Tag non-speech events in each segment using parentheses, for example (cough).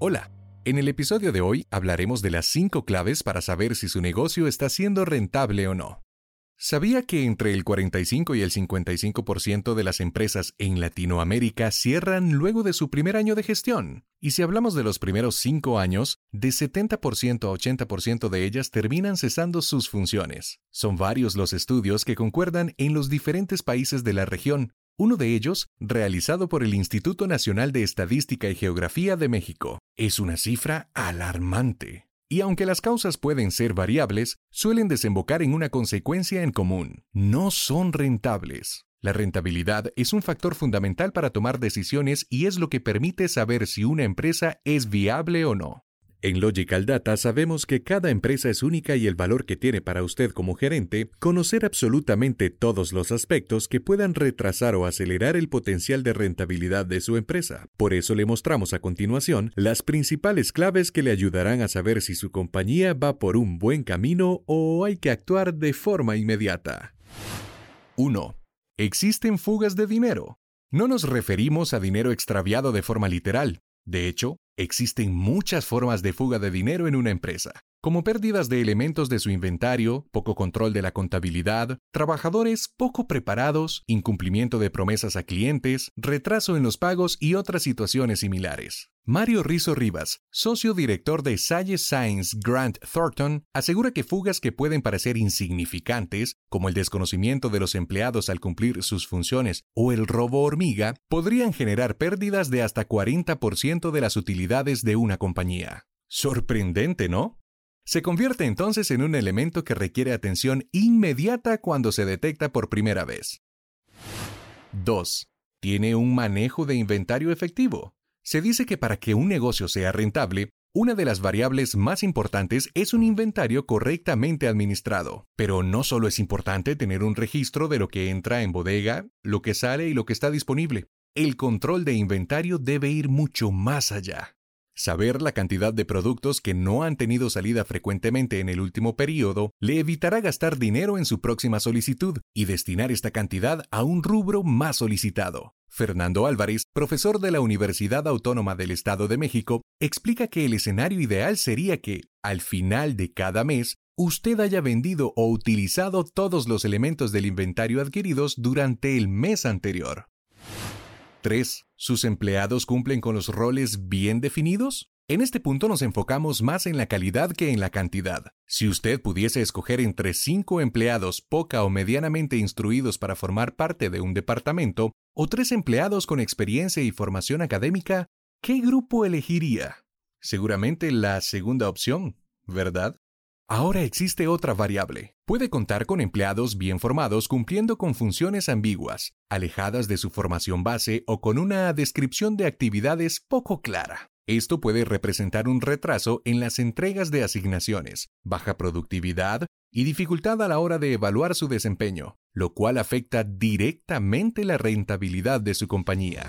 Hola, en el episodio de hoy hablaremos de las 5 claves para saber si su negocio está siendo rentable o no. ¿Sabía que entre el 45 y el 55% de las empresas en Latinoamérica cierran luego de su primer año de gestión? Y si hablamos de los primeros 5 años, de 70% a 80% de ellas terminan cesando sus funciones. Son varios los estudios que concuerdan en los diferentes países de la región, uno de ellos realizado por el Instituto Nacional de Estadística y Geografía de México. Es una cifra alarmante. Y aunque las causas pueden ser variables, suelen desembocar en una consecuencia en común. No son rentables. La rentabilidad es un factor fundamental para tomar decisiones y es lo que permite saber si una empresa es viable o no. En Logical Data sabemos que cada empresa es única y el valor que tiene para usted como gerente, conocer absolutamente todos los aspectos que puedan retrasar o acelerar el potencial de rentabilidad de su empresa. Por eso le mostramos a continuación las principales claves que le ayudarán a saber si su compañía va por un buen camino o hay que actuar de forma inmediata. 1. Existen fugas de dinero. No nos referimos a dinero extraviado de forma literal. De hecho, Existen muchas formas de fuga de dinero en una empresa, como pérdidas de elementos de su inventario, poco control de la contabilidad, trabajadores poco preparados, incumplimiento de promesas a clientes, retraso en los pagos y otras situaciones similares. Mario Rizo Rivas, socio director de Sage Science Grant Thornton, asegura que fugas que pueden parecer insignificantes, como el desconocimiento de los empleados al cumplir sus funciones o el robo hormiga, podrían generar pérdidas de hasta 40% de las utilidades de una compañía. Sorprendente, ¿no? Se convierte entonces en un elemento que requiere atención inmediata cuando se detecta por primera vez. 2. ¿Tiene un manejo de inventario efectivo? Se dice que para que un negocio sea rentable, una de las variables más importantes es un inventario correctamente administrado. Pero no solo es importante tener un registro de lo que entra en bodega, lo que sale y lo que está disponible. El control de inventario debe ir mucho más allá. Saber la cantidad de productos que no han tenido salida frecuentemente en el último periodo le evitará gastar dinero en su próxima solicitud y destinar esta cantidad a un rubro más solicitado. Fernando Álvarez, profesor de la Universidad Autónoma del Estado de México, explica que el escenario ideal sería que, al final de cada mes, usted haya vendido o utilizado todos los elementos del inventario adquiridos durante el mes anterior. 3. ¿Sus empleados cumplen con los roles bien definidos? En este punto nos enfocamos más en la calidad que en la cantidad. Si usted pudiese escoger entre cinco empleados poca o medianamente instruidos para formar parte de un departamento, o tres empleados con experiencia y formación académica, ¿qué grupo elegiría? Seguramente la segunda opción, ¿verdad? Ahora existe otra variable. Puede contar con empleados bien formados cumpliendo con funciones ambiguas, alejadas de su formación base o con una descripción de actividades poco clara. Esto puede representar un retraso en las entregas de asignaciones, baja productividad y dificultad a la hora de evaluar su desempeño, lo cual afecta directamente la rentabilidad de su compañía.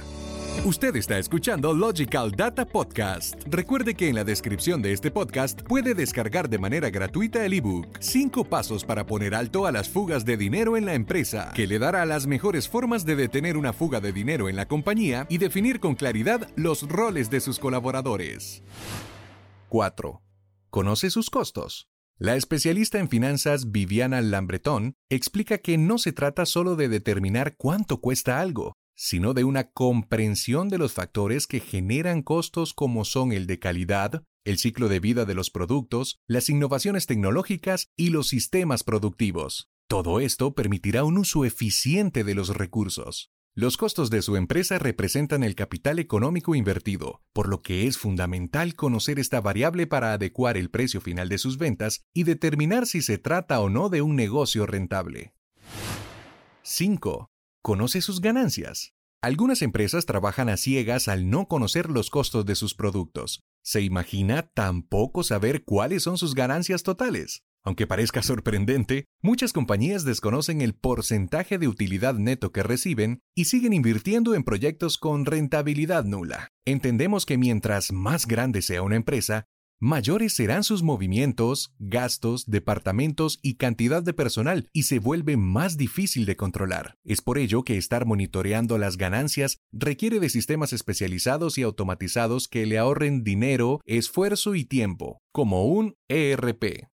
Usted está escuchando Logical Data Podcast. Recuerde que en la descripción de este podcast puede descargar de manera gratuita el ebook 5 pasos para poner alto a las fugas de dinero en la empresa, que le dará las mejores formas de detener una fuga de dinero en la compañía y definir con claridad los roles de sus colaboradores. 4. Conoce sus costos. La especialista en finanzas Viviana Lambretón explica que no se trata solo de determinar cuánto cuesta algo, sino de una comprensión de los factores que generan costos como son el de calidad, el ciclo de vida de los productos, las innovaciones tecnológicas y los sistemas productivos. Todo esto permitirá un uso eficiente de los recursos. Los costos de su empresa representan el capital económico invertido, por lo que es fundamental conocer esta variable para adecuar el precio final de sus ventas y determinar si se trata o no de un negocio rentable. 5. Conoce sus ganancias. Algunas empresas trabajan a ciegas al no conocer los costos de sus productos. ¿Se imagina tampoco saber cuáles son sus ganancias totales? Aunque parezca (laughs) sorprendente, muchas compañías desconocen el porcentaje de utilidad neto que reciben y siguen invirtiendo en proyectos con rentabilidad nula. Entendemos que mientras más grande sea una empresa, mayores serán sus movimientos, gastos, departamentos y cantidad de personal y se vuelve más difícil de controlar. Es por ello que estar monitoreando las ganancias requiere de sistemas especializados y automatizados que le ahorren dinero, esfuerzo y tiempo, como un ERP.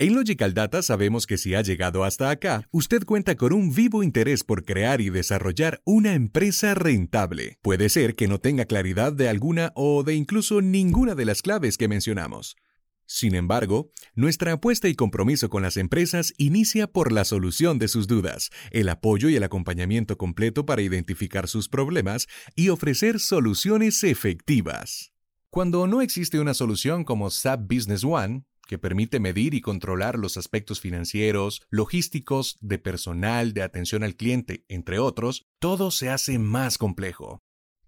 En Logical Data sabemos que si ha llegado hasta acá, usted cuenta con un vivo interés por crear y desarrollar una empresa rentable. Puede ser que no tenga claridad de alguna o de incluso ninguna de las claves que mencionamos. Sin embargo, nuestra apuesta y compromiso con las empresas inicia por la solución de sus dudas, el apoyo y el acompañamiento completo para identificar sus problemas y ofrecer soluciones efectivas. Cuando no existe una solución como SAP Business One, que permite medir y controlar los aspectos financieros, logísticos, de personal, de atención al cliente, entre otros, todo se hace más complejo.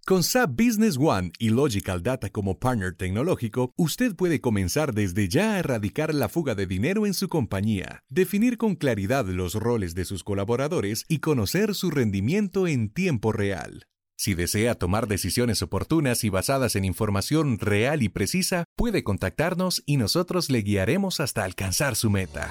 Con SAP Business One y Logical Data como partner tecnológico, usted puede comenzar desde ya a erradicar la fuga de dinero en su compañía, definir con claridad los roles de sus colaboradores y conocer su rendimiento en tiempo real. Si desea tomar decisiones oportunas y basadas en información real y precisa, puede contactarnos y nosotros le guiaremos hasta alcanzar su meta.